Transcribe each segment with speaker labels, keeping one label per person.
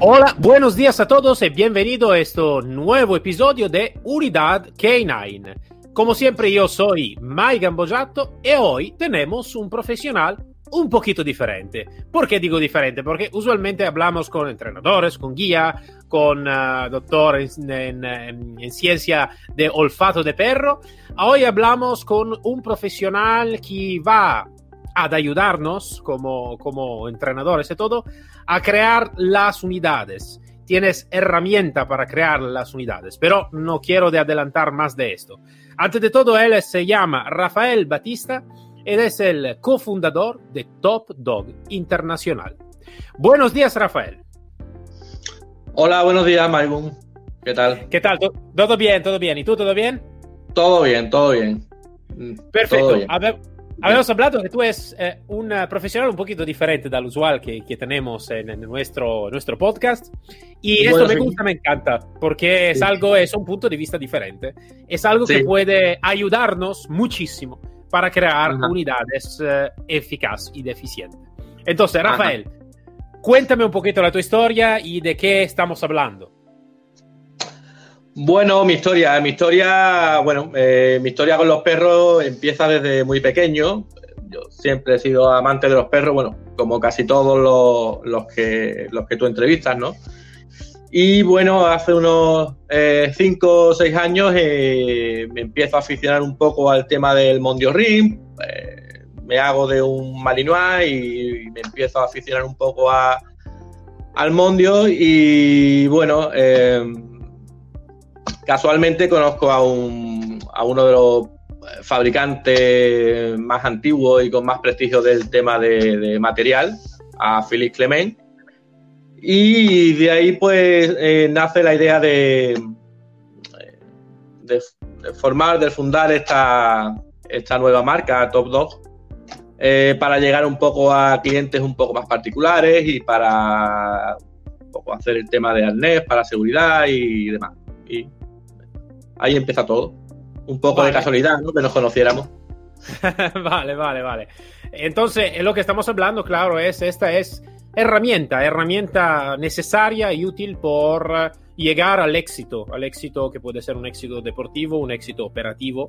Speaker 1: Hola, buenos días a todos y bienvenido a este nuevo episodio de Unidad K9. Como siempre yo soy Mike Gambojato y hoy tenemos un profesional un poquito diferente. ¿Por qué digo diferente? Porque usualmente hablamos con entrenadores, con guía, con uh, doctor en, en, en, ciencia de olfato de perro. Hoy hablamos con un profesional que va ad ayudarnos como, como entrenadores y todo a crear las unidades. Tienes herramienta para crear las unidades, pero no quiero de adelantar más de esto. Antes de todo, él se llama Rafael Batista y es el cofundador de Top Dog Internacional. Buenos días, Rafael.
Speaker 2: Hola, buenos días, Maibun. ¿Qué tal?
Speaker 1: ¿Qué tal? ¿Todo bien? ¿Todo bien? ¿Y tú, todo bien?
Speaker 2: Todo bien, todo bien.
Speaker 1: Perfecto. Todo bien. Ver, Habíamos hablado que tú eres eh, un profesional un poquito diferente del usual que, que tenemos en, en, nuestro, nuestro podcast. Y bueno, esto me gusta, me encanta, porque es sí. algo, es un punto de vista diferente. Es algo sí. que puede ayudarnos muchísimo para crear Ajá. unidades eh, eficaces y eficientes. Entonces, Rafael, Ajá. cuéntame un poquito la tu historia y de qué estamos hablando.
Speaker 2: Bueno, mi historia, mi historia, bueno, eh, mi historia con los perros empieza desde muy pequeño. Yo siempre he sido amante de los perros, bueno, como casi todos los, que, los que tú entrevistas, ¿no? Y bueno, hace unos 5 eh, o 6 años eh, me empiezo a aficionar un poco al tema del Mondio Ring. Eh, me hago de un Malinois y me empiezo a aficionar un poco a, al Mondio. Y bueno, eh, casualmente conozco a, un, a uno de los fabricantes más antiguos y con más prestigio del tema de, material, a Philippe Clement. Y de ahí pues eh, nace la idea de, formar, de fundar esta, nueva marca, Top Dog, eh, para llegar un poco a clientes un poco más particulares y para hacer el tema de arnés para seguridad y demás. Ahí empieza todo. Un poco vale. de casualidad, ¿no? Que nos conociéramos.
Speaker 1: vale, vale, vale. Entonces, lo que estamos hablando, claro, es esta es herramienta, herramienta necesaria y útil por llegar al éxito, al éxito que puede ser un éxito deportivo, un éxito operativo.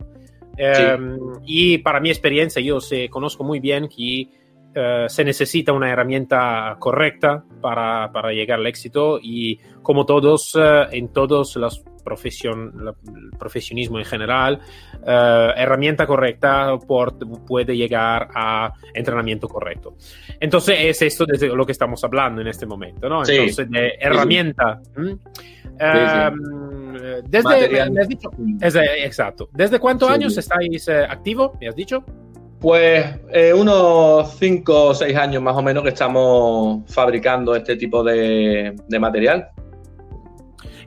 Speaker 1: Sí. Um, y para mi experiencia, yo sé, conozco muy bien que uh, se necesita una herramienta correcta para, para, llegar al éxito y como todos, uh, en todos los profesión, la, el profesionismo en general, uh, herramienta correcta por, puede llegar a entrenamiento correcto. Entonces es esto de lo que estamos hablando en este momento, ¿no?
Speaker 2: Sí.
Speaker 1: Entonces de herramienta. Sí. Um, desde, me has dicho, es, exacto. ¿Desde cuántos años estáis eh, activo? ¿Me has dicho?
Speaker 2: Pues eh, unos 5 o 6 años más o menos que estamos fabricando este tipo de, de material.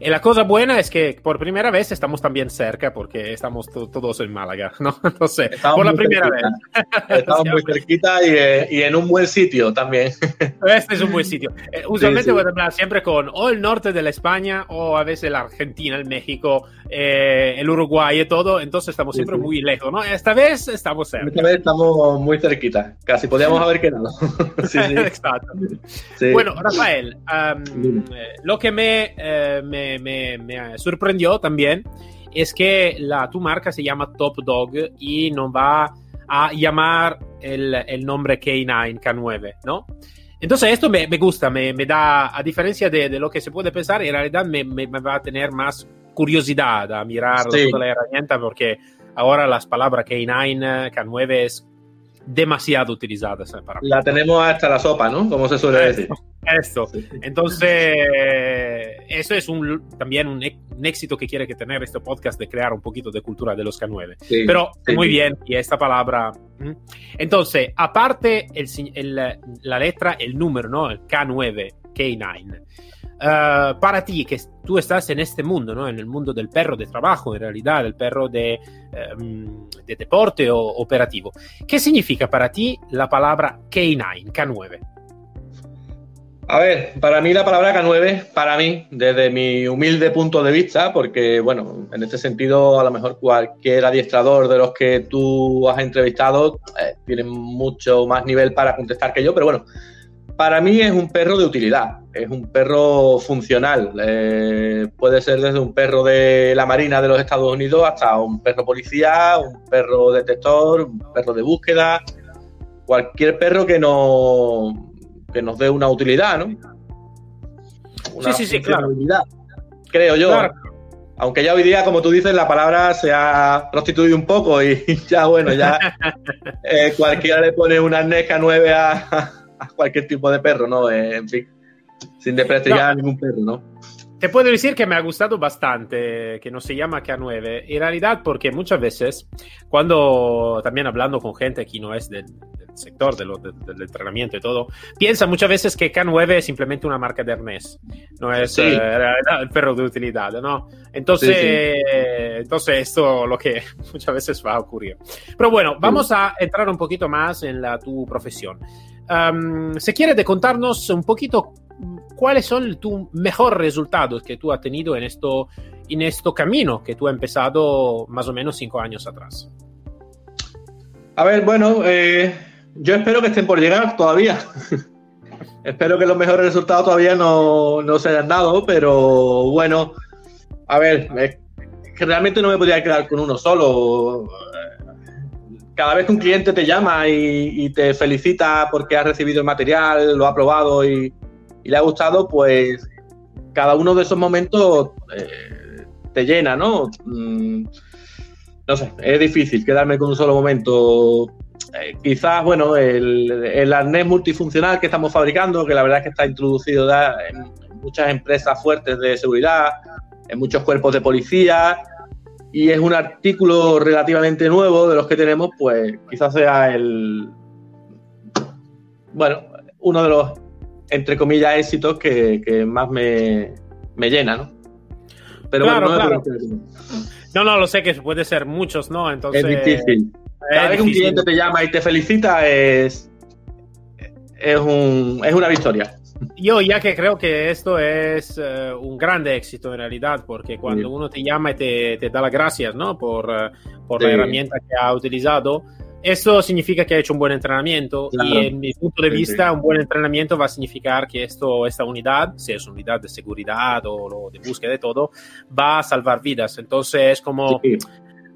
Speaker 1: Y la cosa buena es que por primera vez estamos también cerca porque estamos todos en Málaga, ¿no? Entonces,
Speaker 2: estamos
Speaker 1: por la primera
Speaker 2: cerquita. vez. Estamos muy cerquita y, eh, y, en un buen sitio también.
Speaker 1: Este es un buen sitio. Eh, usualmente sí, sí. voy a hablar siempre con o el norte de la España o a veces la Argentina, el México, eh, el Uruguay y todo. Entonces estamos siempre sí, muy lejos, ¿no? Esta vez estamos cerca.
Speaker 2: Esta vez estamos muy cerquita. Casi podíamos haber quedado.
Speaker 1: Exacto. Bueno, Rafael, um, lo que me, me me, me, sorprendió también es que la, tu marca se llama Top Dog y no va a llamar el, el nombre K9, K9, ¿no? Entonces esto me, me gusta, me, me, da, a diferencia de, de, lo que se puede pensar, en realidad me, va a tener más curiosidad a mirar sí. toda la herramienta porque ahora las palabras K9, K9 es demasiado utilizada para
Speaker 2: La tenemos hasta la sopa, ¿no? Como se suele decir.
Speaker 1: Esto. Entonces, eso es un, también un, un, éxito que quiere que tener este podcast de crear un poquito de cultura de los K9. Sí, Pero sí. muy bien, y esta palabra. Entonces, aparte el, el, la letra, el número, ¿no? El K9, K9. Uh, para ti, que tú estás en este mundo, ¿no? en el mundo del perro de trabajo, en realidad, el perro de, um, de deporte o operativo, ¿qué significa para ti la palabra K9, K9?
Speaker 2: A ver, para mí la palabra K9, para mí, desde mi humilde punto de vista, porque, bueno, en este sentido, a lo mejor cualquier adiestrador de los que tú has entrevistado eh, tiene mucho más nivel para contestar que yo, pero bueno, para mí es un perro de utilidad, es un perro funcional. Eh, puede ser desde un perro de la Marina de los Estados Unidos hasta un perro policía, un perro detector, un perro de búsqueda, cualquier perro que, no, que nos dé una utilidad, ¿no?
Speaker 1: sí, sí, sí, claro.
Speaker 2: Creo yo. Aunque ya hoy día, como tú dices, la palabra se ha prostituido un poco y ya, bueno, ya eh, cualquiera le pone una arnesca 9 a cualquier tipo de perro, ¿no? Eh, en fin, sin desprestigiar no. a ningún perro, ¿no?
Speaker 1: Te puedo decir que me ha gustado bastante que no se llama K9. En realidad, porque muchas veces, cuando también hablando con gente que no es del, del sector de lo, de, del entrenamiento y todo, piensa muchas veces que K9 es simplemente una marca de arnés, no es sí. eh, el perro de utilidad, ¿no? Entonces, sí, sí. entonces esto lo que muchas veces va a ocurrir. Pero bueno, vamos a entrar un poquito más en la, tu profesión. Um, se quiere de contarnos un poquito cuáles son tus mejores resultados que tú has tenido en esto, en esto camino que tú has empezado más o menos cinco años atrás.
Speaker 2: A ver, bueno, eh, yo espero que estén por llegar todavía. espero que los mejores resultados todavía no, no, se hayan dado, pero bueno, a ver, es que realmente no me podría quedar con uno solo cada vez que un cliente te llama y, y, te felicita porque has recibido el material, lo ha probado y, y le ha gustado, pues cada uno de esos momentos eh, te llena, ¿no? Mm, no sé, es difícil quedarme con un solo momento. Eh, quizás, bueno, el, el, arnés multifuncional que estamos fabricando, que la verdad es que está introducido en muchas empresas fuertes de seguridad, en muchos cuerpos de policía, y es un artículo relativamente nuevo de los que tenemos, pues quizás sea el, bueno, uno de los, entre comillas, éxitos que, que más me, me, llena, ¿no?
Speaker 1: Pero claro, bueno, no, claro. no, no, lo sé que puede ser muchos, ¿no? Entonces,
Speaker 2: es difícil. Cada es vez que un cliente te llama y te felicita es, es, un, es una victoria.
Speaker 1: Yo ya que creo que esto es uh, un grande éxito en realidad, porque cuando sí. uno te llama y te, te, da las gracias ¿no? por, uh, por sí. la herramienta que ha utilizado, eso significa que ha hecho un buen entrenamiento claro. y en mi punto de sí, vista un buen entrenamiento va a significar que esto, esta unidad, si es unidad de seguridad o, de búsqueda de todo, va a salvar vidas. Entonces es como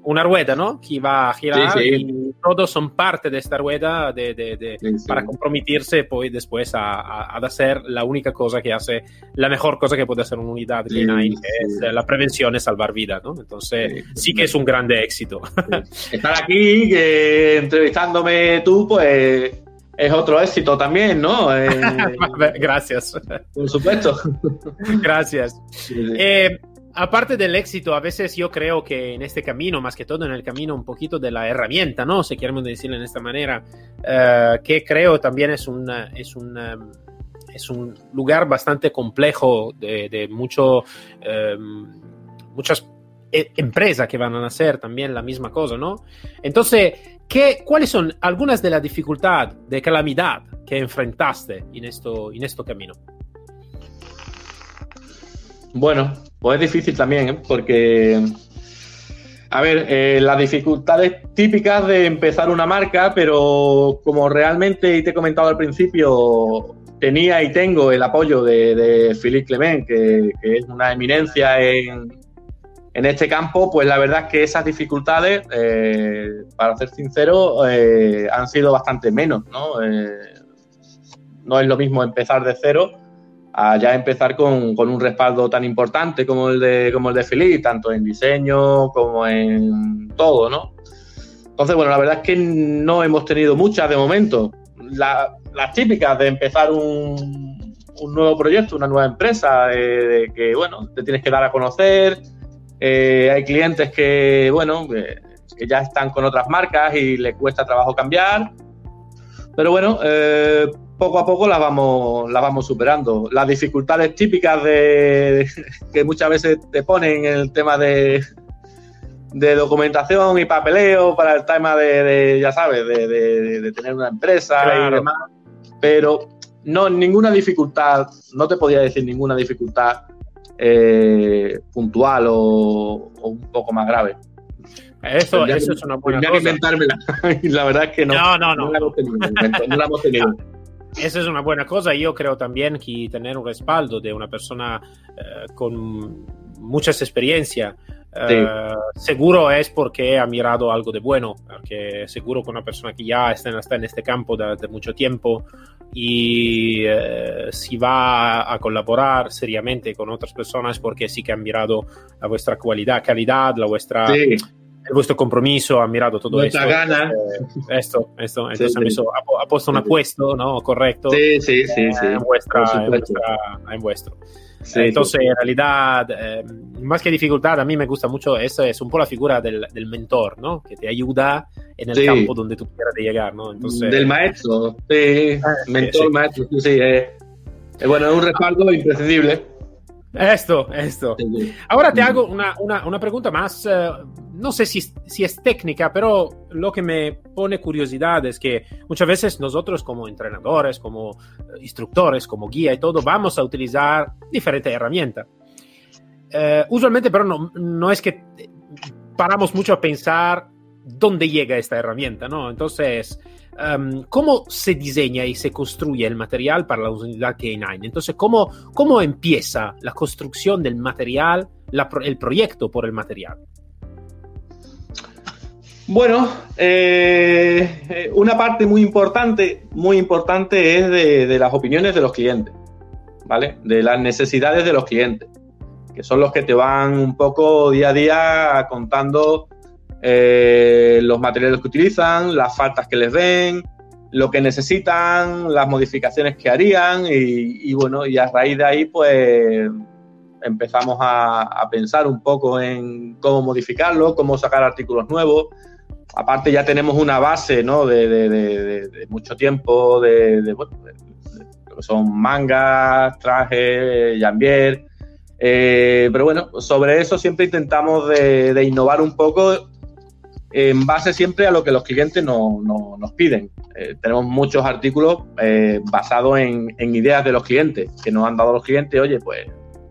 Speaker 1: una rueda, ¿no? Que va a girar sí, sí. y todos son parte de esta rueda de, de, de, sí, para comprometerse pues después a, a, a, hacer la única cosa que hace, la mejor cosa que puede hacer una unidad que es la prevención y salvar vidas, ¿no? Entonces sí, que es un grande éxito.
Speaker 2: Estar aquí, que entrevistándome tú, pues es otro éxito también, ¿no? Eh,
Speaker 1: Gracias.
Speaker 2: Por supuesto.
Speaker 1: Gracias. Eh, aparte del éxito, a veces yo creo que en este camino, más que todo en el camino un poquito de la herramienta, ¿no? Si queremos decirlo de esta manera, uh, que creo también es un, es un, es un lugar bastante complejo de, mucho, um, muchas e, empresas que van a hacer también la misma cosa, ¿no? Entonces, ¿qué, ¿cuáles son algunas de las dificultades, de calamidad que enfrentaste en esto, en este camino?
Speaker 2: Bueno, pues es difícil también, ¿eh? porque, a ver, eh, las dificultades típicas de empezar una marca, pero como realmente, y te he comentado al principio, tenía y tengo el apoyo de, de Philippe Clement, que, es una eminencia en, en, este campo, pues la verdad es que esas dificultades, eh, para ser sincero, eh, han sido bastante menos, ¿no? Eh, no es lo mismo empezar de cero a ya empezar con, con, un respaldo tan importante como el de como el de Philippe, tanto en diseño como en todo, ¿no? Entonces, bueno, la verdad es que no hemos tenido muchas de momento. La, las típicas de empezar un, un, nuevo proyecto, una nueva empresa, eh, de que, bueno, te tienes que dar a conocer. Eh, hay clientes que, bueno, que, que, ya están con otras marcas y les cuesta trabajo cambiar. Pero bueno, eh, poco a poco las vamos, las vamos superando. Las dificultades típicas de que muchas veces te ponen en el tema de, de documentación y papeleo para el tema de, ya sabes, de, tener una empresa y demás. Pero no, ninguna dificultad, no te podía decir ninguna dificultad eh, puntual o, un poco más grave.
Speaker 1: Eso, eso es una buena cosa.
Speaker 2: inventármela. y la verdad es que no.
Speaker 1: No, no, no.
Speaker 2: No la hemos tenido.
Speaker 1: Esa es una buena cosa. Yo creo también que tener un respaldo de una persona eh, con muchas experiencias eh, seguro es porque ha mirado algo de bueno, porque seguro que una persona que ya está en, está en este campo de, mucho tiempo y eh, si va a colaborar seriamente con otras personas porque sí que han mirado la vuestra cualidad, calidad, la vuestra... el vuestro compromiso, ha mirado todo
Speaker 2: esto. gana.
Speaker 1: esto, esto, entonces ha, puesto un apuesto, ¿no? Correcto.
Speaker 2: Sí, sí, sí. sí.
Speaker 1: En, vuestra, en, vuestra, en vuestro. Entonces, en realidad, eh, más que dificultad, a mí me gusta mucho, eso es un poco la figura del, del mentor, ¿no? Que te ayuda en el campo donde tú quieras llegar, ¿no?
Speaker 2: Entonces, del maestro, sí, eh, mentor, maestro, sí, eh, bueno, es un respaldo imprescindible.
Speaker 1: Esto, esto. Ahora te hago una, una, una pregunta más no sé si, si, es técnica, pero lo que me pone curiosidad es que muchas veces nosotros como entrenadores, como eh, instructores, como guía y todo, vamos a utilizar diferentes herramientas. Eh, usualmente, pero no, no es que paramos mucho a pensar dónde llega esta herramienta, ¿no? Entonces, um, ¿cómo se diseña y se construye el material para la unidad K9? Entonces, ¿cómo, cómo empieza la construcción del material, el proyecto por el material?
Speaker 2: Bueno, eh, eh, una parte muy importante, muy importante es de, las opiniones de los clientes, ¿vale? De las necesidades de los clientes, que son los que te van un poco día a día contando eh, los materiales que utilizan, las faltas que les ven, lo que necesitan, las modificaciones que harían y, bueno, y a raíz de ahí pues empezamos a, pensar un poco en cómo modificarlo, cómo sacar artículos nuevos aparte ya tenemos una base ¿no? de, mucho tiempo de, lo que son mangas, trajes, jambier. Eh, pero bueno, sobre eso siempre intentamos de, innovar un poco en base siempre a lo que los clientes nos piden. Eh, tenemos muchos artículos eh, basados en, en, ideas de los clientes, que nos han dado los clientes, oye, pues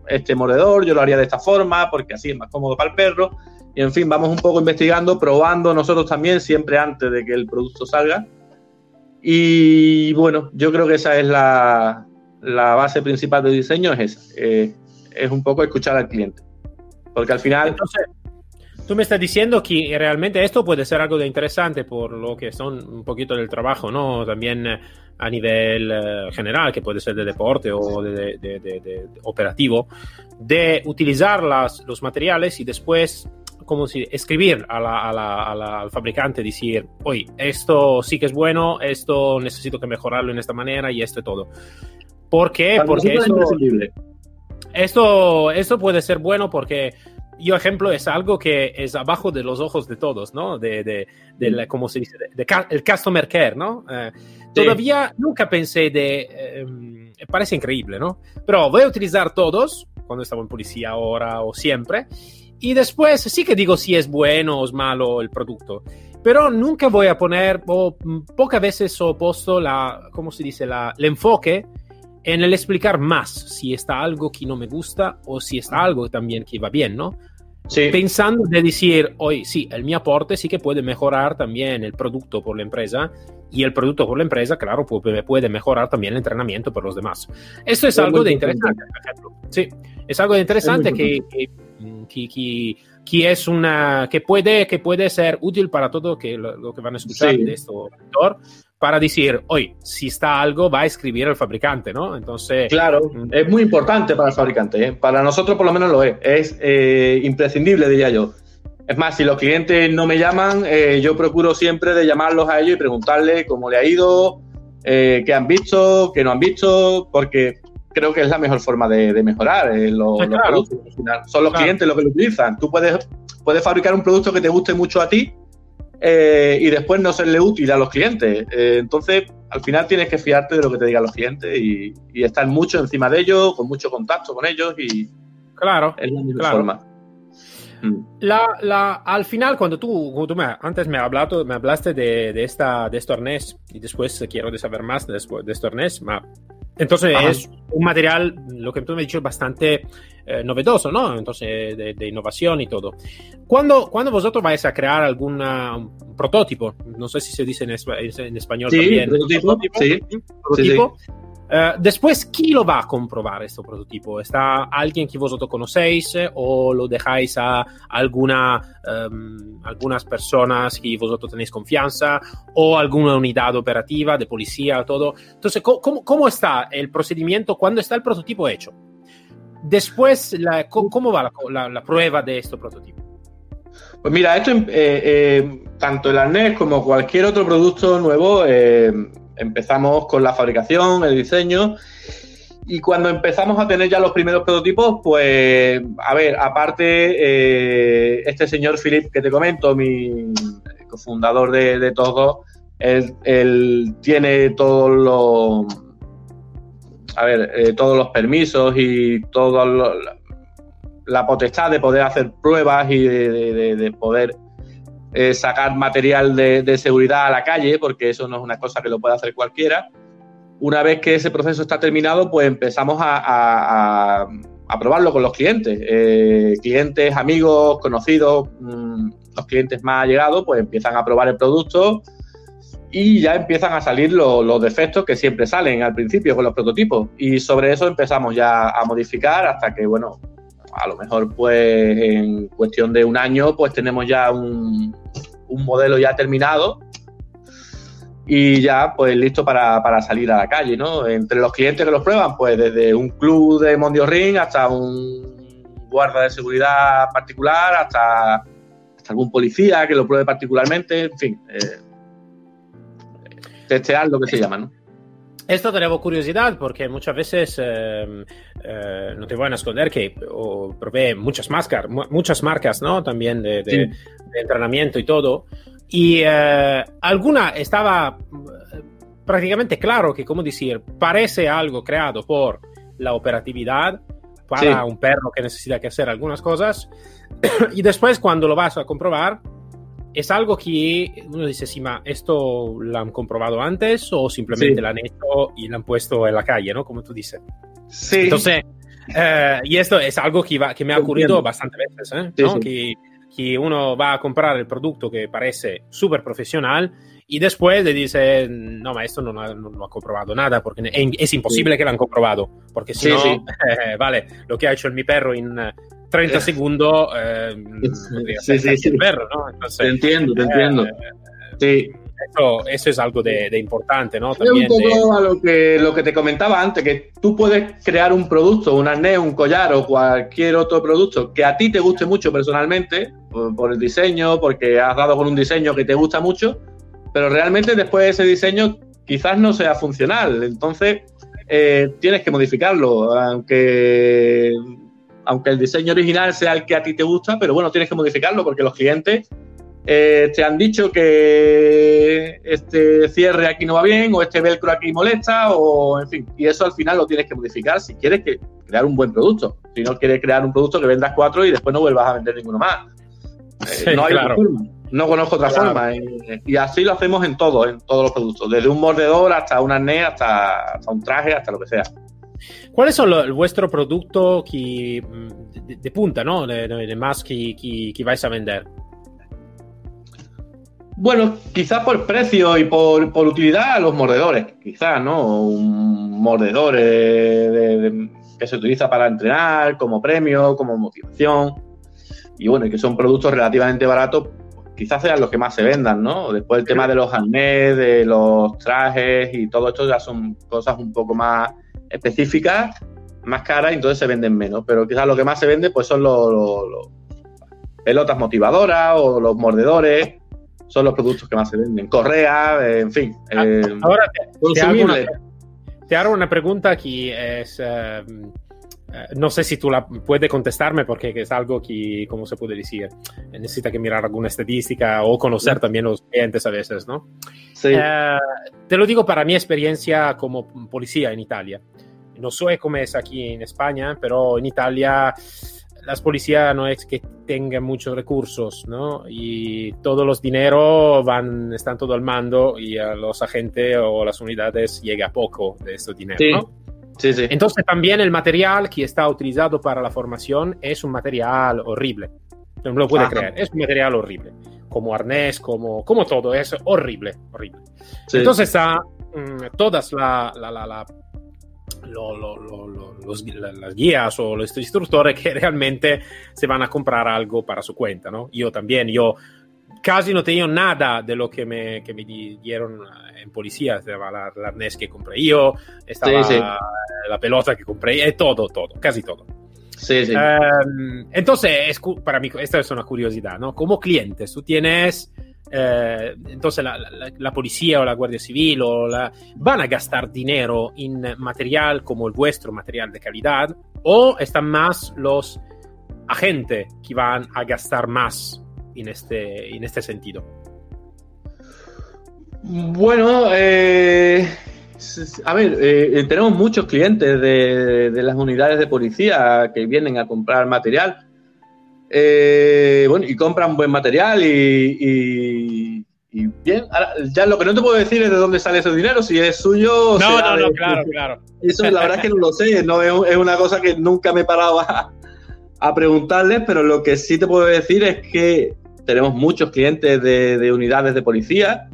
Speaker 2: este mordedor yo lo haría de esta forma porque así es más cómodo para el perro y en fin, vamos un poco investigando, probando nosotros también, siempre antes de que el producto salga. Y bueno, yo creo que esa es la, base principal del diseño, es esa. Eh, es un poco escuchar al cliente. Porque al final...
Speaker 1: Entonces, tú me estás diciendo que realmente esto puede ser algo de interesante por lo que son un poquito del trabajo, ¿no? También eh, a nivel eh, general, que puede ser de deporte o de, de operativo, de utilizar las, los materiales y después como si escribir a la, a la, al fabricante, decir, oye, esto sí que es bueno, esto necesito que mejorarlo en esta manera y esto todo. ¿Por qué? porque esto, esto, esto puede ser bueno porque yo ejemplo es algo que es abajo de los ojos de todos, ¿no? De, de, de la, como se dice, de, el customer care, ¿no? Eh, todavía nunca pensé de, em, parece increíble, ¿no? Pero voy a utilizar todos, cuando estamos en policía ahora o siempre, y después sí que digo si es bueno o es malo el producto, pero nunca voy a poner, o pocas veces he puesto la, ¿cómo se dice? La, el enfoque en el explicar más si está algo que no me gusta o si está algo también que va bien, ¿no? Sí. Pensando de decir, hoy sí, el mi aporte sí que puede mejorar también el producto por la empresa y el producto por la empresa, claro, puede, mejorar también el entrenamiento por los demás. Esto es, algo de interesante, por ejemplo. Sí, es algo de interesante que, que que, que, es una, que, puede, que puede ser útil para todo que lo, que van a escuchar de esto para decir, hoy, si está algo, va a escribir el fabricante, ¿no? Entonces...
Speaker 2: Claro, mm. es muy importante para el fabricante, ¿eh? para nosotros por lo menos lo es, es eh, imprescindible, diría yo. Es más, si los clientes no me llaman, eh, yo procuro siempre de llamarlos a ellos y preguntarles cómo le ha ido, qué han visto, qué no han visto, porque creo que es la mejor forma de, mejorar eh, los, productos. son los clientes los que lo utilizan. Tú puedes, puedes fabricar un producto que te guste mucho a ti, eh, y después no serle útil a los clientes. Eh, entonces, al final tienes que fiarte de lo que te digan los clientes y, estar mucho encima de ellos, con mucho contacto con ellos y
Speaker 1: claro,
Speaker 2: es la
Speaker 1: misma
Speaker 2: forma.
Speaker 1: Mm. La, la, al final, cuando tú, tú me, antes me, hablado, me hablaste de, de, esta, de arnés y después quiero saber más de, de este entonces es un material, lo que tú me has dicho, bastante eh, novedoso, ¿no? Entonces, de, innovación y todo. Cuando, cuando vosotros vais a crear algún prototipo, no sé si se dice en, español también.
Speaker 2: Prototipo, sí,
Speaker 1: prototipo, eh, después, ¿quién lo va a comprobar este prototipo? ¿Está alguien que vosotros conocéis eh, o lo dejáis a alguna, em, algunas personas que vosotros tenéis confianza o alguna unidad operativa de policía, todo? Entonces, ¿cómo, cómo está el procedimiento cuando está el prototipo hecho? Después, ¿cómo va la, prueba de este prototipo?
Speaker 2: Pues mira, esto, eh, tanto el arnés como cualquier otro producto nuevo, empezamos con la fabricación, el diseño. Y cuando empezamos a tener ya los primeros prototipos, pues, a ver, aparte, eh, este señor Philip que te comento, mi cofundador de, de él, tiene todos los, a ver, eh, todos los permisos y toda la potestad de poder hacer pruebas y de poder eh, sacar material de, seguridad a la calle, porque eso no es una cosa que lo puede hacer cualquiera. Una vez que ese proceso está terminado, pues empezamos a, probarlo con los clientes. Eh, clientes, amigos, conocidos, mm, los clientes más allegados, pues empiezan a probar el producto y ya empiezan a salir los defectos que siempre salen al principio con los prototipos. Y sobre eso empezamos ya a modificar hasta que, bueno, a lo mejor pues en cuestión de un año pues tenemos ya un, modelo ya terminado y ya pues listo para, salir a la calle, ¿no? Entre los clientes que los prueban, pues desde un club de Mondio Ring hasta un guarda de seguridad particular, hasta, algún policía que lo pruebe particularmente, en fin, eh, testear lo que se llama, ¿no?
Speaker 1: Esto tenemos curiosidad porque muchas veces, em, eh, no te voy a esconder que probé muchas, máscaras, muchas marcas, ¿no? También de, entrenamiento y todo. Y eh, alguna estaba eh, prácticamente claro que, como decir, parece algo creado por la operatividad para un perro que necesita que hacer algunas cosas. y después, cuando lo vas a comprobar, es algo que uno dice, sí, ma, ¿esto lo han comprobado antes o simplemente lo han hecho y lo han puesto en la calle, ¿no? Como tú dices.
Speaker 2: Sí.
Speaker 1: Entonces, eh, y esto es algo que, va, que me ha ocurrido bastante veces, ¿eh? ¿no? Que, que, uno va a comprar el producto que parece súper profesional y después le dice, no, ma, esto no, no, ha comprobado nada, porque es imposible que lo han comprobado, porque si no, vale, lo que ha hecho mi perro en 30 segundos eh,
Speaker 2: sí, sí, sí.
Speaker 1: perro, ¿no?
Speaker 2: te entiendo, te entiendo. Eh, sí.
Speaker 1: Eso, eso, es algo de, importante, ¿no?
Speaker 2: También un poco a lo que, lo que te comentaba antes, que tú puedes crear un producto, un arnés, un collar o cualquier otro producto que a ti te guste mucho personalmente, por, el diseño, porque has dado con un diseño que te gusta mucho, pero realmente después de ese diseño quizás no sea funcional. Entonces, eh, tienes que modificarlo, aunque aunque el diseño original sea el que a ti te gusta, pero bueno, tienes que modificarlo porque los clientes eh, te han dicho que este cierre aquí no va bien o este velcro aquí molesta o en fin, y eso al final lo tienes que modificar si quieres que crear un buen producto. Si no quieres crear un producto que vendas cuatro y después no vuelvas a vender ninguno más. Eh, no hay otra forma. No conozco otra forma. Eh, y así lo hacemos en todo, en todos los productos. Desde un mordedor hasta un arnés, hasta, hasta un traje, hasta lo que sea.
Speaker 1: ¿Cuál es el vuestro producto que, de, punta, ¿no? De, más que, vais a vender?
Speaker 2: Bueno, quizás por precio y por, utilidad, los mordedores, quizás, ¿no? Un mordedor eh, que se utiliza para entrenar, como premio, como motivación. Y bueno, y que son productos relativamente baratos, quizás sean los que más se vendan, ¿no? Después el tema de los arnés, de los trajes y todo esto ya son cosas un poco más específicas, más caras, y entonces se venden menos. Pero quizás lo que más se vende pues son los, pelotas motivadoras o los mordedores, son los productos que más se venden. Correa, en fin.
Speaker 1: Ah, eh, ahora te, hago una, pregunta que es... Eh, eh, no sé si tú la puedes contestarme porque es algo que, como se puede decir, necesita que mirar alguna estadística o conocer también los clientes a veces, ¿no?
Speaker 2: Sí.
Speaker 1: Eh, te lo digo para mi experiencia como policía en Italia. No sé cómo es aquí en España, pero en Italia las policías no es que tengan muchos recursos, ¿no? Y todos los dineros van, están todo al mando y a los agentes o las unidades llega poco de este dinero,
Speaker 2: Sí.
Speaker 1: ¿no?
Speaker 2: Sí, sí.
Speaker 1: Entonces también el material que está utilizado para la formación es un material horrible. No me lo puede
Speaker 2: Ajá.
Speaker 1: creer, es un material horrible. Como arnés, como, como todo, es horrible, horrible.
Speaker 2: Sí.
Speaker 1: Entonces está mm, todas la, la- la- la- lo- lo- lo- lo- los- la- las guías o los instructores que realmente se van a comprar algo para su cuenta, ¿no? Yo también, yo casi no tenía nada de lo que me, que me di- dieron eh, en policía. Estaba la, la arnés que compré yo, estaba
Speaker 2: Sí, sí.
Speaker 1: la pelota que compré, eh, todo, todo, casi todo.
Speaker 2: sí, sí.
Speaker 1: Ehm, entonces, para mí, esta es una curiosidad, ¿no? Como clientes, tú tienes, eh, entonces la, la- la policía o la Guardia Civil o la, van a gastar dinero en material como el vuestro, material de calidad, o están más los agentes que van a gastar más en este, en este sentido.
Speaker 2: Bueno, eh, a ver, eh, tenemos muchos clientes de, de las unidades de policía que vienen a comprar material. Eh, bueno, y compran buen material y, y- y bien. Ahora, ya lo que no te puedo decir es de dónde sale ese dinero, si es suyo o será de-
Speaker 1: claro.
Speaker 2: Eso la verdad es que no lo sé, no es, es una cosa que nunca me he parado a, a preguntarles, pero lo que sí te puedo decir es que tenemos muchos clientes de, de unidades de policía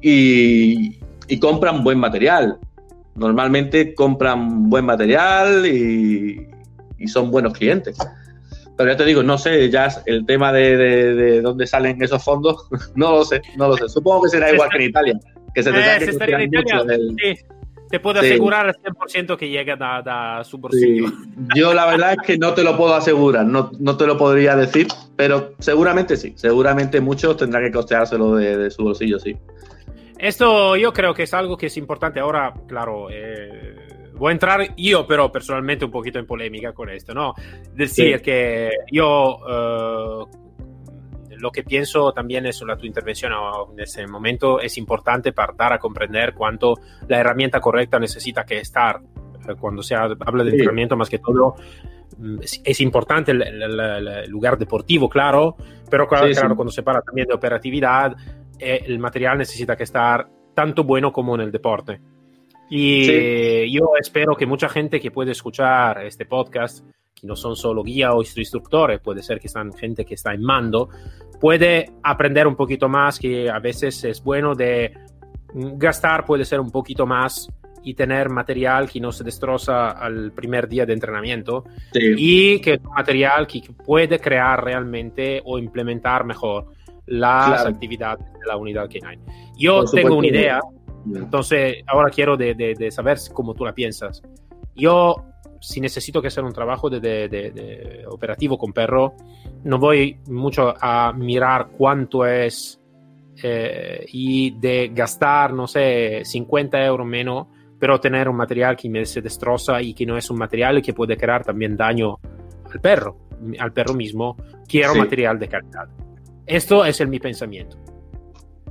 Speaker 2: y, y compran buen material. Normalmente compran buen material y, y son buenos clientes. Pero ya te digo, no sé, ya el tema de, de- de dónde salen esos fondos, no lo sé, no lo sé. Supongo que será
Speaker 1: Se
Speaker 2: igual que en Italia, que se
Speaker 1: Eh, en Italia,
Speaker 2: del-
Speaker 1: sí, te puedo
Speaker 2: Sí.
Speaker 1: asegurar al 100% que llega da, da su
Speaker 2: Sí,
Speaker 1: bolsillo.
Speaker 2: yo la verdad es que no te lo puedo asegurar, no, no te lo podría decir, pero seguramente sí, seguramente muchos tendrán que costeárselo de, de su bolsillo, sí.
Speaker 1: Esto yo creo que es algo que es importante. Ahora, claro, eh, voy a entrar yo, pero personalmente un poquito en polémica con esto, ¿no? Decir
Speaker 2: Sí.
Speaker 1: que yo eh, lo que pienso también es sobre tu intervención en ese momento es importante para dar a comprender cuánto la herramienta correcta necesita que estar. Eh, Cuando se habla de
Speaker 2: Sí.
Speaker 1: entrenamiento, más que todo, mm, es, importante el, el- el- lugar deportivo, claro, pero claro,
Speaker 2: Sí, sí.
Speaker 1: claro, cuando se habla también de operatividad, eh, el material necesita que estar tanto bueno como en el deporte. Y
Speaker 2: Sí.
Speaker 1: yo espero que mucha gente que puede escuchar este podcast, no son solo guía o instructores, puede ser que están gente que está en mando, puede aprender un poquito más, que a veces es bueno de gastar, puede ser un poquito más y tener material que no se destroza al primer día de entrenamiento
Speaker 2: Sí,
Speaker 1: y que es material que puede crear realmente o implementar mejor las
Speaker 2: Claro.
Speaker 1: actividades de la unidad K9. Yo
Speaker 2: Por
Speaker 1: tengo una idea, entonces ahora quiero de, de- de saber cómo tú la piensas. Yo, si necesito que hacer un trabajo de, de- de- de operativo con perro, no voy mucho a mirar cuánto es eh, y de gastar, no sé, 50 euros menos, pero tener un material que me se destroza y que no es un material que puede crear también daño al perro, al perro mismo. Quiero
Speaker 2: Sí.
Speaker 1: material de calidad. Esto es el mi pensamiento.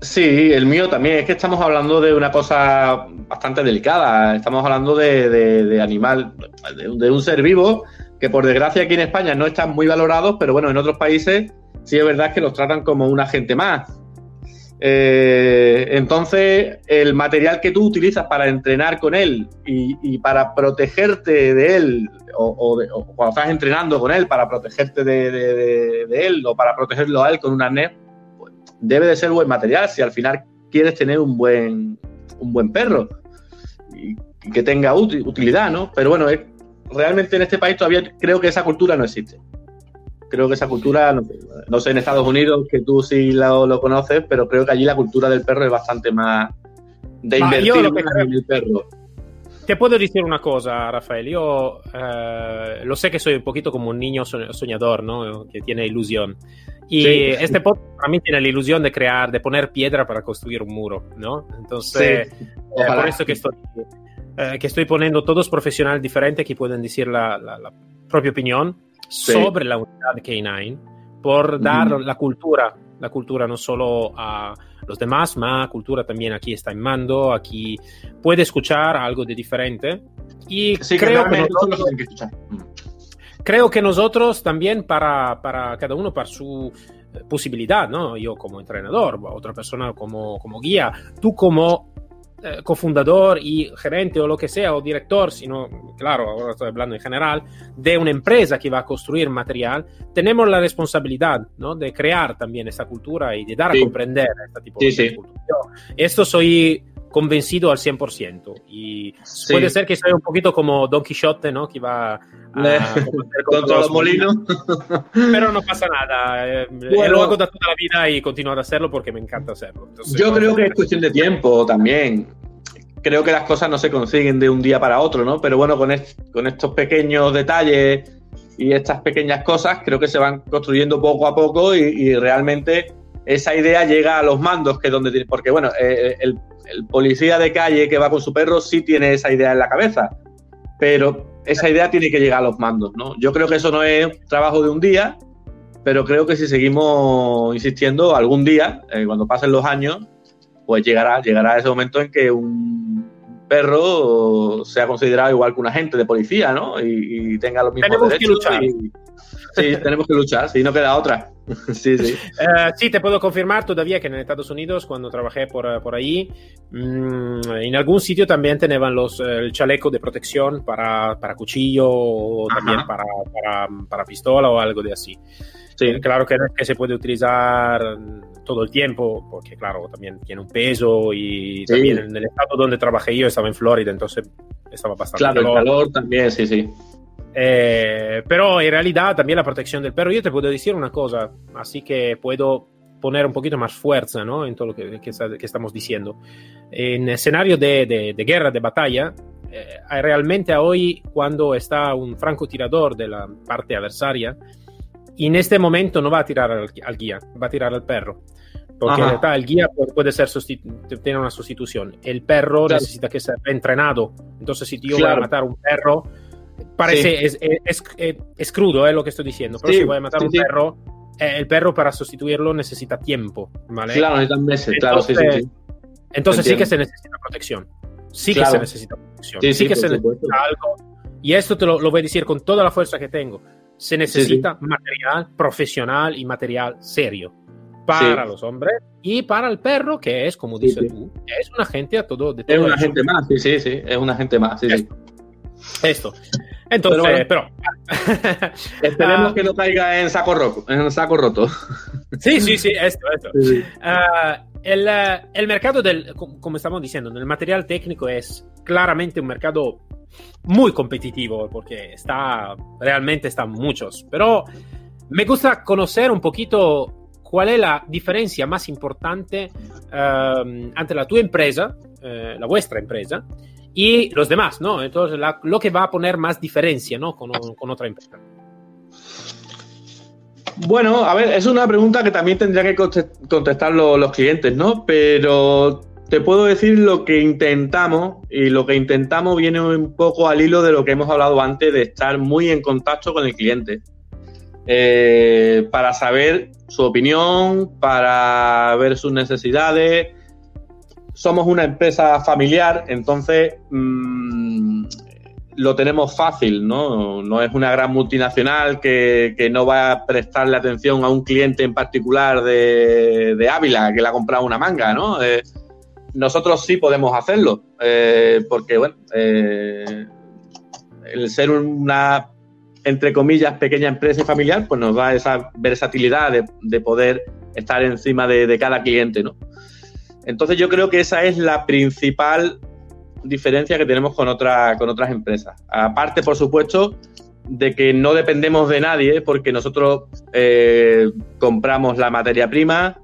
Speaker 2: Sí, el mío también. Es que estamos hablando de una cosa bastante delicada. Estamos hablando de, animal, de, un- ser vivo que por desgracia aquí en España no están muy valorados, pero bueno, en otros países sí es verdad que los tratan como un agente más. Eh, entonces, el material que tú utilizas para entrenar con él y, y para protegerte de él, o, o o cuando estás entrenando con él, para protegerte de, él o para protegerlo a él con un arnés, debe de ser buen material si al final quieres tener un buen, un buen perro y, que tenga uti- utilidad, ¿no? Pero bueno, es- realmente en este país todavía creo que esa cultura no existe. Creo que esa cultura, no, no sé, en Estados Unidos, que tú sí lo, lo conoces, pero creo que allí la cultura del perro es bastante más de invertir más en el perro.
Speaker 1: Te puedo decir una cosa, Rafael. Yo eh, lo sé que soy un poquito como un niño so- soñador, ¿no? Que tiene ilusión. Y
Speaker 2: Sí.
Speaker 1: este podcast para mí tiene la ilusión de crear, de poner piedra para construir un muro, ¿no? Entonces,
Speaker 2: Sí,
Speaker 1: eh, por eso que estoy. eh, que estoy poniendo todos profesionales diferentes que pueden decir la, la, la propia opinión
Speaker 2: Sí.
Speaker 1: sobre la unidad K9 por dar la cultura, la cultura no solo a los demás, ma cultura también aquí está en mando, aquí puede escuchar algo de diferente. Y
Speaker 2: Sí,
Speaker 1: creo, que nosotros,
Speaker 2: tienen que escuchar. Mm.
Speaker 1: creo que nosotros también para, para cada uno, para su eh, posibilidad, ¿no? Yo como entrenador, otra persona como, como guía, tú como eh, cofundador y gerente o lo que sea, o director, sino, claro, ahora estoy hablando en general, de una empresa que va a construir material, tenemos la responsabilidad ¿no? de crear también esta cultura y de dar
Speaker 2: Sí.
Speaker 1: a comprender esta tipo
Speaker 2: Sí,
Speaker 1: de
Speaker 2: sí.
Speaker 1: cultura. Yo esto soy convencido al 100% y
Speaker 2: Sí.
Speaker 1: puede ser que soy un poquito como Don Quijote, ¿no? Que va a con
Speaker 2: molinos.
Speaker 1: pero no pasa nada. eh,
Speaker 2: Bueno.
Speaker 1: lo hago de toda la vida y continuar a hacerlo porque me encanta hacerlo. Entonces,
Speaker 2: Yo creo que es cuestión de tiempo también. Creo que las cosas no se consiguen de un día para otro, ¿no? Pero bueno, con, est- con estos pequeños detalles y estas pequeñas cosas, creo que se van construyendo poco a poco y, y realmente esa idea llega a los mandos, que es donde. Porque bueno, eh, el, el policía de calle que va con su perro sí tiene esa idea en la cabeza, pero esa idea tiene que llegar a los mandos, ¿no? Yo creo que eso no es trabajo de un día, pero creo que si seguimos insistiendo, algún día, eh, cuando pasen los años, pues llegará, llegará ese momento en que un perro sea considerado igual que un agente de policía, ¿no? Y, y tenga los mismos
Speaker 1: Tenemos que
Speaker 2: derechos.
Speaker 1: luchar.
Speaker 2: y- sí, tenemos que luchar, sí, no queda otra. sí, sí.
Speaker 1: Eh, sí, te puedo confirmar todavía que en Estados Unidos, cuando trabajé por, eh, por ahí, mm, en algún sitio también tenían los, eh, el chaleco de protección para, para cuchillo o
Speaker 2: Ajá.
Speaker 1: también para, para, para pistola o algo de así.
Speaker 2: sí.
Speaker 1: Claro que se puede utilizar todo el tiempo, porque claro, también tiene un peso y
Speaker 2: Sí.
Speaker 1: también en el estado donde trabajé yo estaba en Florida, entonces estaba bastante
Speaker 2: Claro, el
Speaker 1: calor.
Speaker 2: calor también, sí, sí.
Speaker 1: Eh, pero en realidad también la protección del perro, yo te puedo decir una cosa, así que puedo poner un poquito más fuerza ¿no? en todo lo que, que que estamos diciendo. En escenario de, de- de guerra, de batalla, eh, realmente hoy cuando está un francotirador de la parte adversaria, y en este momento no va a tirar al, al guía, va a tirar al perro. Porque
Speaker 2: Ajá.
Speaker 1: en realidad el guía puede, ser tener una sustitución. El perro
Speaker 2: Claro.
Speaker 1: necesita que ser entrenado. Entonces, si yo voy
Speaker 2: Claro.
Speaker 1: a matar un perro, parece es, es, es- es crudo eh, lo que estoy diciendo. Pero
Speaker 2: Sí,
Speaker 1: si voy a matar
Speaker 2: sí,
Speaker 1: un
Speaker 2: sí.
Speaker 1: perro, eh, el perro para sustituirlo necesita tiempo. ¿vale?
Speaker 2: Claro, necesitan meses, claro, sí, sí,
Speaker 1: Entonces,
Speaker 2: sí.
Speaker 1: Entonces sí que se necesita protección. Sí
Speaker 2: Claro.
Speaker 1: que se necesita protección.
Speaker 2: Sí,
Speaker 1: Sí,
Speaker 2: sí,
Speaker 1: que se
Speaker 2: supuesto.
Speaker 1: necesita algo. Y esto te lo, lo voy a decir con toda la fuerza que tengo. Se necesita material profesional y material serio para
Speaker 2: Sí.
Speaker 1: los hombres y para el perro, que es, como
Speaker 2: Sí,
Speaker 1: dices
Speaker 2: sí.
Speaker 1: tú, es un agente a todo de
Speaker 2: Es
Speaker 1: todo
Speaker 2: un
Speaker 1: eso.
Speaker 2: agente más, sí, sí, sí. Es un agente más, sí, sí.
Speaker 1: Esto. Entonces, pero.
Speaker 2: Esperemos
Speaker 1: Ah.
Speaker 2: que no caiga en saco roto. En saco roto.
Speaker 1: sí, sí, sí, esto, esto.
Speaker 2: Sí, sí.
Speaker 1: Ah, el, eh, el mercado del, com- como estamos diciendo, del material técnico es claramente un mercado muy competitivo porque está, realmente están muchos, pero me gusta conocer un poquito cuál es la diferencia más importante eh, entre la tua empresa, eh, la vuestra empresa, y los demás, ¿no? Entonces, la- lo que va a poner más diferencia, ¿no? Con, con otra empresa.
Speaker 2: Bueno, a ver, es una pregunta que también tendría que conte- contestar lo- los clientes, ¿no? Pero te puedo decir lo que intentamos y lo que intentamos viene un poco al hilo de lo que hemos hablado antes de estar muy en contacto con el cliente. Eh, para saber su opinión, para ver sus necesidades. Somos una empresa familiar, entonces mm, lo tenemos fácil, ¿no? No es una gran multinacional que, no va a prestarle atención a un cliente en particular de, de Ávila que le ha comprado una manga, ¿no? Eh, nosotros sí podemos hacerlo, eh, porque, bueno, eh, el ser una, entre comillas, pequeña empresa y familiar, pues nos da esa versatilidad de, de poder estar encima de, de cada cliente, ¿no? Entonces yo creo que esa es la principal diferencia que tenemos con, otra, con otras empresas. Aparte, por supuesto, de que no dependemos de nadie porque nosotros eh, compramos la materia prima,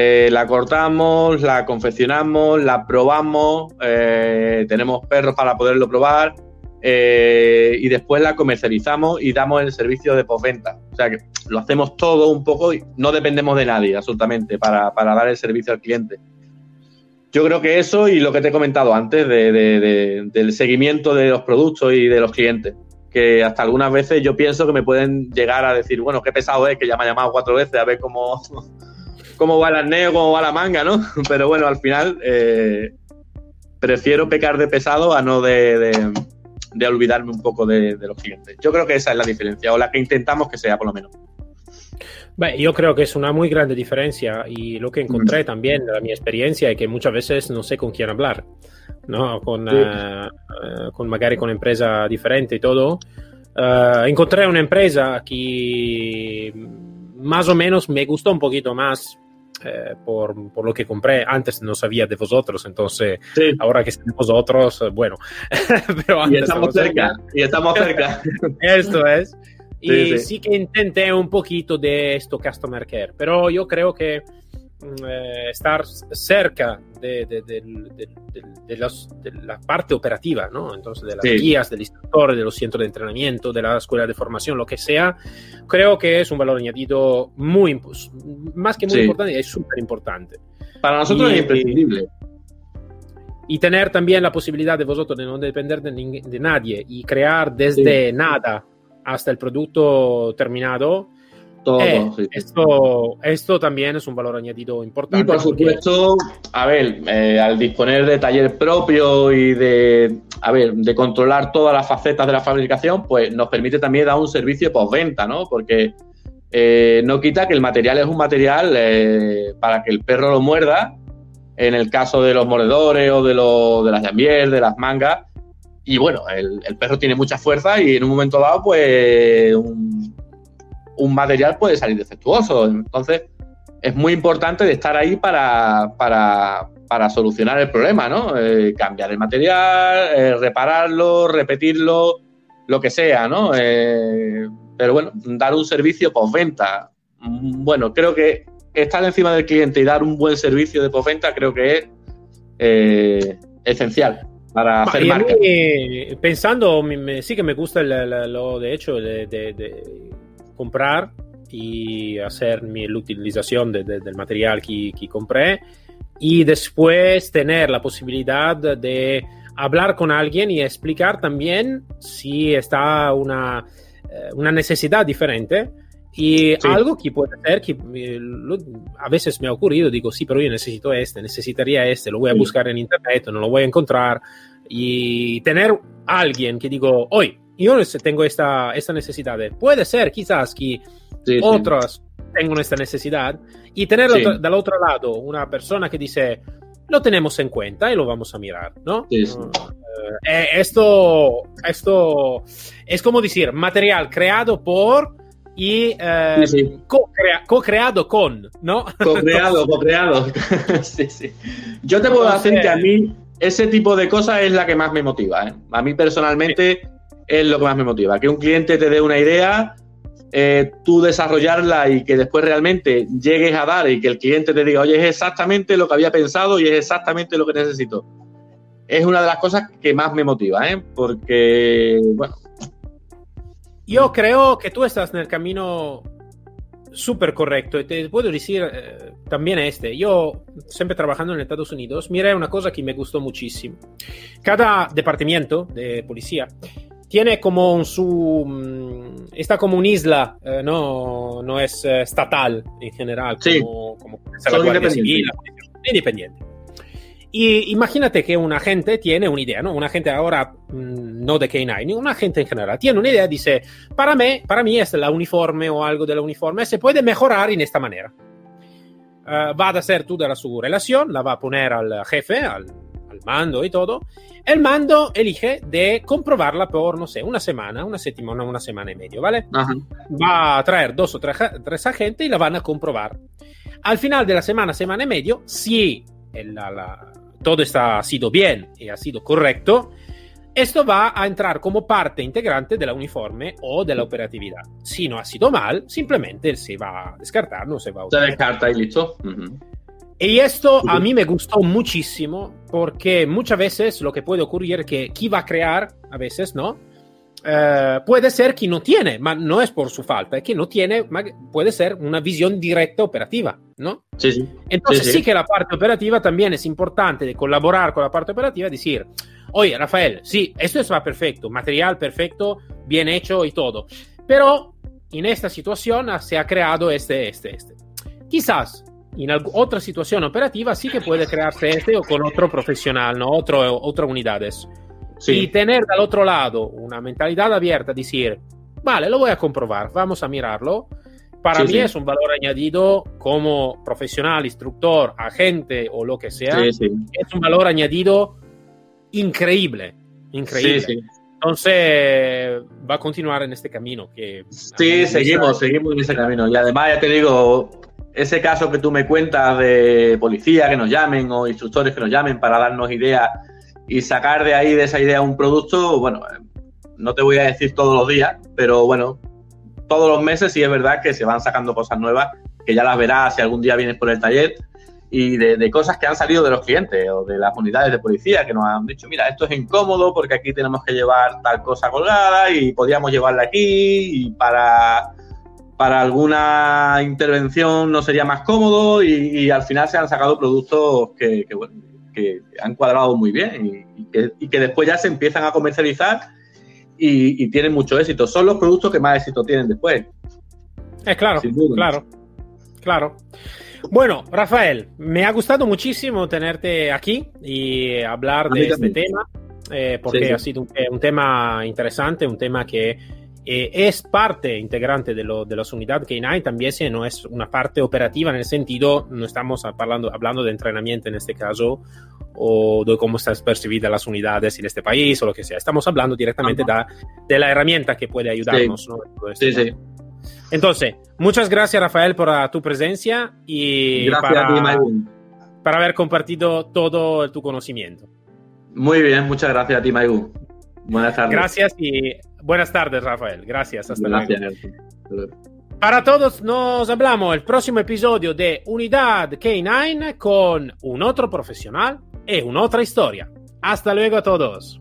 Speaker 2: eh, la cortamos, la confeccionamos, la probamos, eh, tenemos perros para poderlo probar eh, y después la comercializamos y damos el servicio de postventa. O sea que lo hacemos todo un poco y no dependemos de nadie absolutamente para, para dar el servicio al cliente. yo creo que eso y lo que te he comentado antes del seguimiento de los productos y de los clientes. Que hasta algunas veces yo pienso que me pueden llegar a decir, bueno, qué pesado es, que ya me ha llamado cuatro veces a ver cómo, cómo va el arneo, cómo va la manga, ¿no? Pero bueno, al final eh, prefiero pecar de pesado a no de, olvidarme un poco de, los clientes. Yo creo que esa es la diferencia, o la que intentamos que sea, por lo menos.
Speaker 1: yo creo que es una muy grande diferencia y lo que encontré también de mi experiencia es que muchas veces no sé con quién hablar, ¿no? Con, eh, eh, con magari con empresa diferente y todo. Uh, encontré una empresa que más o menos me gustó un poquito más eh, por, por, lo que compré. Antes no sabía de vosotros, entonces ahora que de vosotros, eh, bueno.
Speaker 2: Pero y estamos cerca, y estamos cerca.
Speaker 1: Esto es. Y sí, que intenté un poquito de esto Customer Care, pero yo creo que eh, estar cerca de, de, de, los, de, la parte operativa, ¿no? Entonces, de las guías, del instructor, de los centros de entrenamiento, de la escuela de formación, lo que sea, creo que es un valor añadido muy, más que muy importante, es súper importante.
Speaker 2: Para nosotros es imprescindible.
Speaker 1: Y tener también la posibilidad de vosotros de no depender de, nadie y crear desde nada hasta el producto terminado, todo. Eh, esto, esto también es un valor añadido importante.
Speaker 2: Y por supuesto, a ver, eh, al disponer de taller propio y de, a ver, de controlar todas las facetas de la fabricación, pues nos permite también dar un servicio postventa, ¿no? Porque eh, no quita que el material es un material para que el perro lo muerda, en el caso de los mordedores o de, de las jambier, de las mangas. Y bueno, el, el, perro tiene mucha fuerza y en un momento dado, pues un, un material puede salir defectuoso. Entonces, es muy importante de estar ahí para, para, solucionar el problema, ¿no? Eh, cambiar el material, eh, repararlo, repetirlo, lo que sea, ¿no? Eh, pero bueno, dar un servicio postventa. Bueno, creo que estar encima del cliente y dar un buen servicio de postventa creo que es esencial para hacer marca.
Speaker 1: pensando, sí que me gusta lo de hecho de comprar y hacer mi utilización del material que, que, compré. Y después tener la posibilidad de hablar con alguien y explicar también si está una, eh, una necesidad diferente. Y algo que puede ser que eh, a veces me ha ocurrido, digo, sí, pero yo necesito este, necesitaría este, lo voy a buscar en internet, no lo voy a encontrar y tener alguien que digo, hoy yo tengo esta, esta necesidad. Puede ser quizás que otros tengan esta necesidad y tener del otro lado una persona que dice, lo tenemos en cuenta y lo vamos a mirar, ¿no? Eh, eh, esto, esto es como decir, material creado por y eh, co-creado con, ¿no?
Speaker 2: Co-creado, co-creado. sí, sí. Yo te puedo decir que a mí ese tipo de cosas es la que más me motiva. A mí personalmente es lo que más me motiva. Que un cliente te dé una idea, eh, tú desarrollarla y que después realmente llegues a dar y que el cliente te diga, oye, es exactamente lo que había pensado y es exactamente lo que necesito. Es una de las cosas que más me motiva, ¿eh? Porque, bueno.
Speaker 1: Yo creo que tú estás en el camino súper correcto y te puedo decir eh, también este. Yo, siempre trabajando en Estados Unidos, mira una cosa que me gustó muchísimo. Cada departamento de policía tiene como su mm, está como una isla eh, no no es eh, estatal en general como, como la Guardia Civil independiente y imagínate que un agente tiene una idea, ¿no? Un agente ahora, mm, no de K9, un agente en general, tiene una idea, dice, para mí, para mí es la uniforme o algo de la uniforme, se puede mejorar en esta manera. Uh, va a hacer toda su relación, la va a poner al jefe, al mando y todo, el mando elige de comprobarla por, no sé, una semana, una semana, una semana y medio, ¿vale? Va a traer dos o tres, agentes y la van a comprobar. Al final de la semana, semana y medio, si todo está, ha sido bien y ha sido correcto, esto va a entrar como parte integrante de la uniforme o de la operatividad. Si no ha sido mal, simplemente se va a descartar, no se va a
Speaker 2: usar. Se descarta y listo.
Speaker 1: Y esto a mí me gustó muchísimo porque muchas veces lo que puede ocurrir es que quien va a crear, a veces, ¿no? eh, puede ser que no tiene, pero no es por su falta, es que no tiene, puede ser una visión directa operativa, ¿no?
Speaker 2: Sí, sí.
Speaker 1: Entonces sí, sí. que la parte operativa también es importante de colaborar con la parte operativa, decir, oye, Rafael, sí, esto va perfecto, material perfecto, bien hecho y todo, pero en esta situación se ha creado este, este, este. Quizás en otra situación operativa sí que puede crearse este o con otro profesional, ¿no? Otro, otra unidades. Sí. Y tener del otro lado una mentalidad abierta, decir, vale, lo voy a comprobar, vamos a mirarlo. Para sí, mí sí. es un valor añadido como profesional, instructor, agente o lo que sea. Es un valor añadido increíble, increíble. Entonces va a continuar en este camino. Que
Speaker 2: sí, seguimos, seguimos en ese camino. Y además, ya te digo, ese caso que tú me cuentas de policía que nos llamen o instructores que nos llamen para darnos ideas y sacar de ahí, de esa idea, un producto, bueno, no te voy a decir todos los días, pero bueno, todos los meses sí es verdad que se van sacando cosas nuevas, que ya las verás si algún día vienes por el taller, y de, cosas que han salido de los clientes o de las unidades de policía que nos han dicho, mira, esto es incómodo porque aquí tenemos que llevar tal cosa colgada y podríamos llevarla aquí y para, para alguna intervención no sería más cómodo y, y al final se han sacado productos que, que, bueno, que han cuadrado muy bien y, y, que, y, que, después ya se empiezan a comercializar y, tienen mucho éxito. Son los productos que más éxito tienen después.
Speaker 1: Es claro, claro, claro. Bueno, Rafael, me ha gustado muchísimo tenerte aquí y hablar de este tema, eh, porque sí, sí. ha sido un, un, tema interesante, un tema que eh, es parte integrante de, lo, de las unidades K9, también si no es una parte operativa en el sentido, no estamos hablando, hablando de entrenamiento en este caso, o de cómo están percibidas las unidades en este país o lo que sea. Estamos hablando directamente de, de la herramienta que puede ayudarnos.
Speaker 2: Sí,
Speaker 1: ¿no?
Speaker 2: sí, sí.
Speaker 1: Entonces, muchas gracias Rafael por uh, tu presencia y
Speaker 2: gracias
Speaker 1: para,
Speaker 2: a ti,
Speaker 1: para haber compartido todo tu conocimiento.
Speaker 2: Muy bien, muchas gracias a ti, Maibu. Buenas tardes.
Speaker 1: Gracias y buenas tardes, Rafael. Gracias. Hasta
Speaker 2: gracias.
Speaker 1: luego. Para todos, nos hablamos el próximo episodio de Unidad K9 con un otro profesional y una otra historia. Hasta luego a todos.